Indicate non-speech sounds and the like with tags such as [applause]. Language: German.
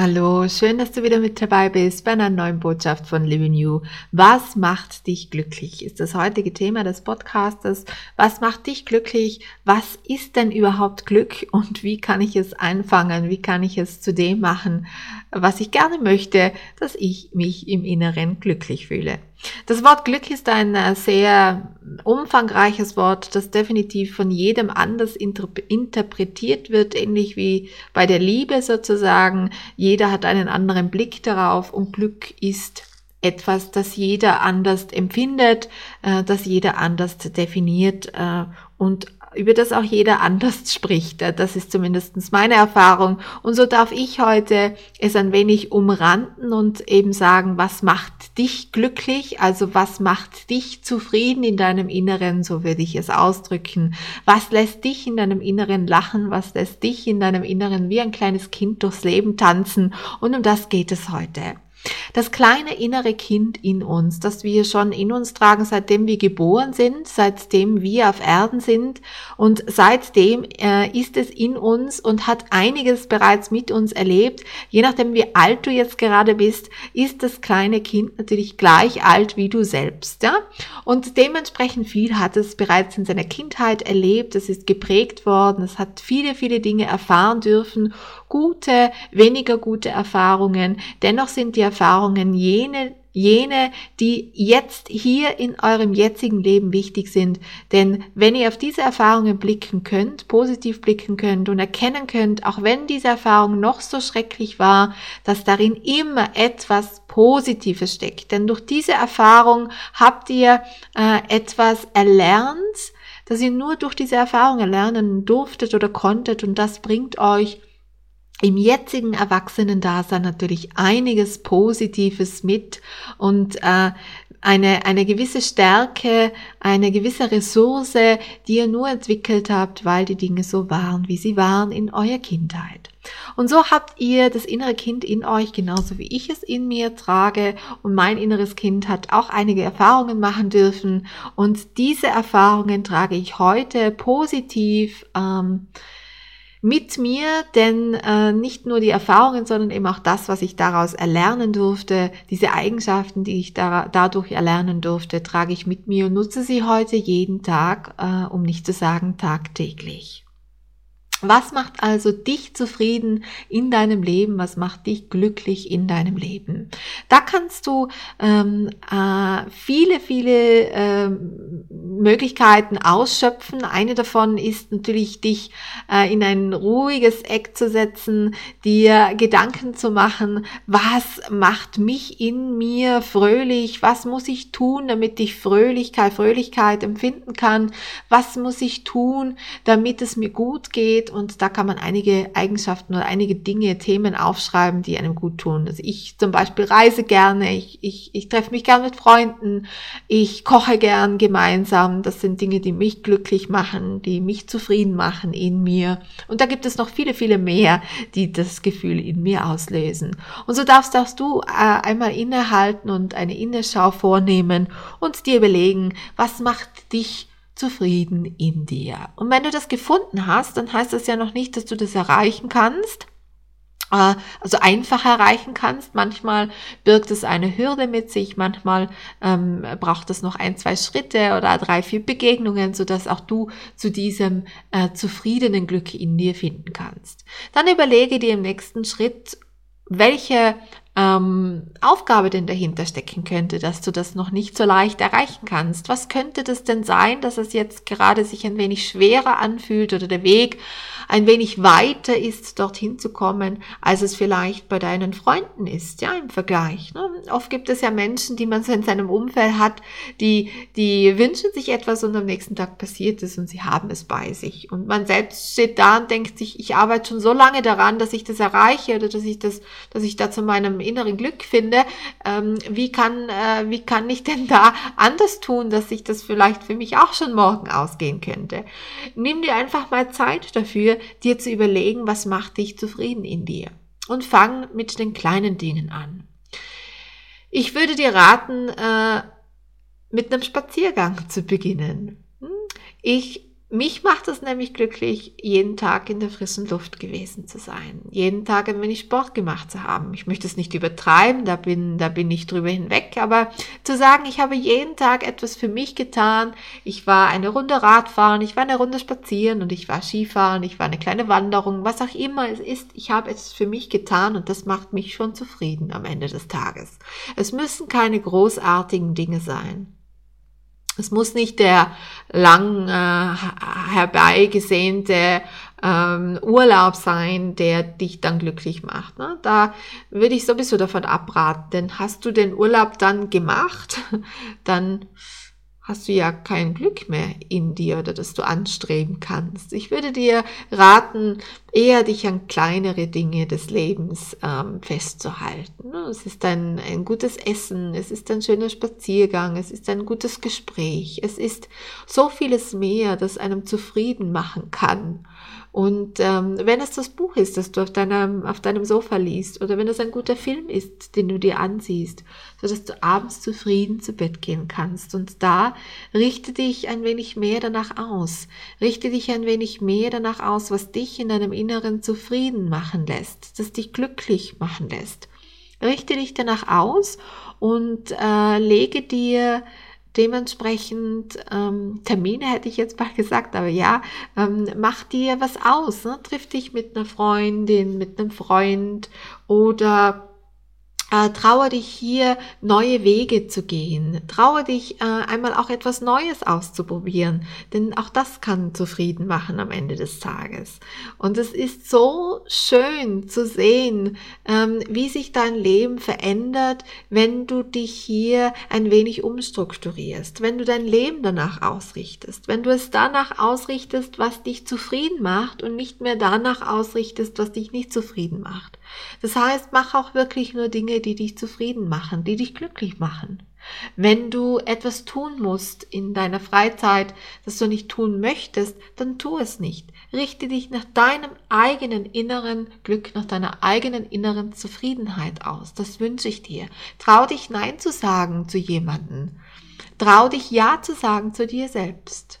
Hallo, schön, dass du wieder mit dabei bist bei einer neuen Botschaft von Living You. Was macht dich glücklich? Ist das heutige Thema des Podcastes. Was macht dich glücklich? Was ist denn überhaupt Glück und wie kann ich es einfangen? Wie kann ich es zu dem machen, was ich gerne möchte, dass ich mich im Inneren glücklich fühle? Das Wort Glück ist ein äh, sehr umfangreiches Wort, das definitiv von jedem anders interpretiert wird, ähnlich wie bei der Liebe sozusagen. Jeder hat einen anderen Blick darauf und Glück ist etwas, das jeder anders empfindet, äh, das jeder anders definiert äh, und über das auch jeder anders [laughs] spricht. Das ist zumindest meine Erfahrung. Und so darf ich heute es ein wenig umranden und eben sagen, was macht dich glücklich? Also was macht dich zufrieden in deinem Inneren? So würde ich es ausdrücken. Was lässt dich in deinem Inneren lachen? Was lässt dich in deinem Inneren wie ein kleines Kind durchs Leben tanzen? Und um das geht es heute. Das kleine innere Kind in uns, das wir schon in uns tragen, seitdem wir geboren sind, seitdem wir auf Erden sind und seitdem äh, ist es in uns und hat einiges bereits mit uns erlebt. Je nachdem, wie alt du jetzt gerade bist, ist das kleine Kind natürlich gleich alt wie du selbst. Ja? Und dementsprechend viel hat es bereits in seiner Kindheit erlebt, es ist geprägt worden, es hat viele, viele Dinge erfahren dürfen, gute, weniger gute Erfahrungen. Dennoch sind die Erfahrungen jene, jene, die jetzt hier in eurem jetzigen Leben wichtig sind. Denn wenn ihr auf diese Erfahrungen blicken könnt, positiv blicken könnt und erkennen könnt, auch wenn diese Erfahrung noch so schrecklich war, dass darin immer etwas Positives steckt. Denn durch diese Erfahrung habt ihr äh, etwas erlernt, das ihr nur durch diese Erfahrung erlernen durftet oder konntet und das bringt euch im jetzigen Erwachsenendasein natürlich einiges Positives mit und äh, eine, eine gewisse Stärke, eine gewisse Ressource, die ihr nur entwickelt habt, weil die Dinge so waren, wie sie waren in eurer Kindheit. Und so habt ihr das innere Kind in euch, genauso wie ich es in mir trage. Und mein inneres Kind hat auch einige Erfahrungen machen dürfen. Und diese Erfahrungen trage ich heute positiv. Ähm, mit mir, denn äh, nicht nur die Erfahrungen, sondern eben auch das, was ich daraus erlernen durfte, diese Eigenschaften, die ich da, dadurch erlernen durfte, trage ich mit mir und nutze sie heute jeden Tag, äh, um nicht zu sagen tagtäglich. Was macht also dich zufrieden in deinem Leben? Was macht dich glücklich in deinem Leben? Da kannst du ähm, äh, viele, viele äh, Möglichkeiten ausschöpfen. Eine davon ist natürlich, dich äh, in ein ruhiges Eck zu setzen, dir Gedanken zu machen, was macht mich in mir fröhlich? Was muss ich tun, damit ich Fröhlichkeit, Fröhlichkeit empfinden kann? Was muss ich tun, damit es mir gut geht? Und da kann man einige Eigenschaften oder einige Dinge, Themen aufschreiben, die einem gut tun. Also ich zum Beispiel reise gerne, ich, ich, ich treffe mich gern mit Freunden, ich koche gern gemeinsam. Das sind Dinge, die mich glücklich machen, die mich zufrieden machen in mir. Und da gibt es noch viele, viele mehr, die das Gefühl in mir auslösen. Und so darfst, darfst du äh, einmal innehalten und eine Inneschau vornehmen und dir überlegen, was macht dich zufrieden in dir. Und wenn du das gefunden hast, dann heißt das ja noch nicht, dass du das erreichen kannst, äh, also einfach erreichen kannst. Manchmal birgt es eine Hürde mit sich, manchmal ähm, braucht es noch ein, zwei Schritte oder drei, vier Begegnungen, so dass auch du zu diesem äh, zufriedenen Glück in dir finden kannst. Dann überlege dir im nächsten Schritt, welche ähm, Aufgabe denn dahinter stecken könnte, dass du das noch nicht so leicht erreichen kannst. Was könnte das denn sein, dass es jetzt gerade sich ein wenig schwerer anfühlt oder der Weg ein wenig weiter ist, dorthin zu kommen, als es vielleicht bei deinen Freunden ist, ja, im Vergleich. Ne? Oft gibt es ja Menschen, die man so in seinem Umfeld hat, die, die wünschen sich etwas und am nächsten Tag passiert es und sie haben es bei sich. Und man selbst steht da und denkt sich, ich arbeite schon so lange daran, dass ich das erreiche oder dass ich das, dass ich da zu meinem inneren Glück finde. Ähm, wie kann, äh, wie kann ich denn da anders tun, dass sich das vielleicht für mich auch schon morgen ausgehen könnte? Nimm dir einfach mal Zeit dafür, dir zu überlegen, was macht dich zufrieden in dir. Und fang mit den kleinen Dingen an. Ich würde dir raten, äh, mit einem Spaziergang zu beginnen. Hm? Ich mich macht es nämlich glücklich, jeden Tag in der frischen Luft gewesen zu sein, jeden Tag ein wenig Sport gemacht zu haben. Ich möchte es nicht übertreiben, da bin, da bin ich drüber hinweg, aber zu sagen, ich habe jeden Tag etwas für mich getan. Ich war eine Runde Radfahren, ich war eine Runde spazieren und ich war Skifahren, ich war eine kleine Wanderung, was auch immer es ist. Ich habe es für mich getan und das macht mich schon zufrieden am Ende des Tages. Es müssen keine großartigen Dinge sein. Es muss nicht der lang äh, herbeigesehnte ähm, Urlaub sein, der dich dann glücklich macht. Ne? Da würde ich sowieso davon abraten, denn hast du den Urlaub dann gemacht, [laughs] dann hast du ja kein Glück mehr in dir oder das du anstreben kannst. Ich würde dir raten, eher dich an kleinere Dinge des Lebens ähm, festzuhalten. Es ist ein, ein gutes Essen, es ist ein schöner Spaziergang, es ist ein gutes Gespräch, es ist so vieles mehr, das einem zufrieden machen kann. Und ähm, wenn es das Buch ist, das du auf deinem, auf deinem Sofa liest, oder wenn es ein guter Film ist, den du dir ansiehst, so dass du abends zufrieden zu Bett gehen kannst. Und da richte dich ein wenig mehr danach aus. Richte dich ein wenig mehr danach aus, was dich in deinem Inneren zufrieden machen lässt, das dich glücklich machen lässt. Richte dich danach aus und äh, lege dir dementsprechend ähm, Termine hätte ich jetzt mal [laughs] gesagt, aber ja, ähm, mach dir was aus, ne? triff dich mit einer Freundin, mit einem Freund oder äh, traue dich hier neue Wege zu gehen. Traue dich äh, einmal auch etwas Neues auszuprobieren, denn auch das kann zufrieden machen am Ende des Tages. Und es ist so schön zu sehen, ähm, wie sich dein Leben verändert, wenn du dich hier ein wenig umstrukturierst, wenn du dein Leben danach ausrichtest, wenn du es danach ausrichtest, was dich zufrieden macht und nicht mehr danach ausrichtest, was dich nicht zufrieden macht. Das heißt, mach auch wirklich nur Die dich zufrieden machen, die dich glücklich machen. Wenn du etwas tun musst in deiner Freizeit, das du nicht tun möchtest, dann tu es nicht. Richte dich nach deinem eigenen inneren Glück, nach deiner eigenen inneren Zufriedenheit aus. Das wünsche ich dir. Trau dich Nein zu sagen zu jemanden. Trau dich Ja zu sagen zu dir selbst.